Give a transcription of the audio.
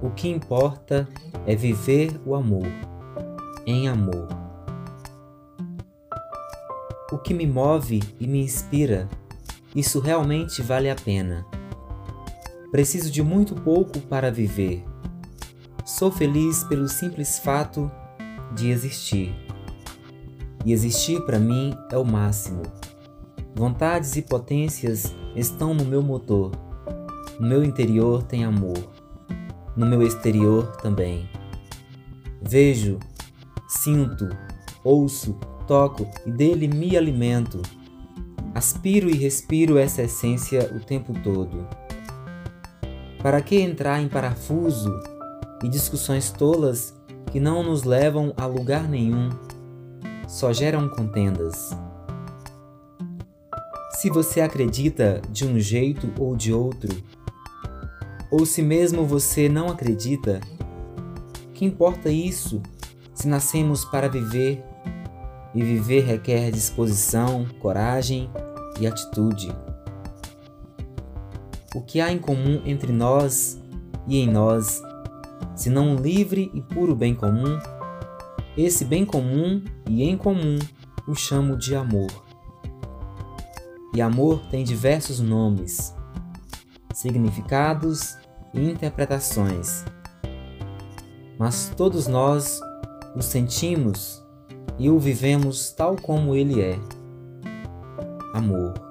O que importa é viver o amor, em amor. O que me move e me inspira, isso realmente vale a pena. Preciso de muito pouco para viver. Sou feliz pelo simples fato de existir. E existir para mim é o máximo. Vontades e potências estão no meu motor. No meu interior tem amor. No meu exterior também. Vejo, sinto, ouço, toco e dele me alimento. Aspiro e respiro essa essência o tempo todo. Para que entrar em parafuso e discussões tolas que não nos levam a lugar nenhum, só geram contendas? se você acredita de um jeito ou de outro, ou se mesmo você não acredita, que importa isso se nascemos para viver e viver requer disposição, coragem e atitude? O que há em comum entre nós e em nós, se não um livre e puro bem comum? Esse bem comum e em comum o chamo de amor. E amor tem diversos nomes, significados e interpretações. Mas todos nós o sentimos e o vivemos tal como ele é. Amor.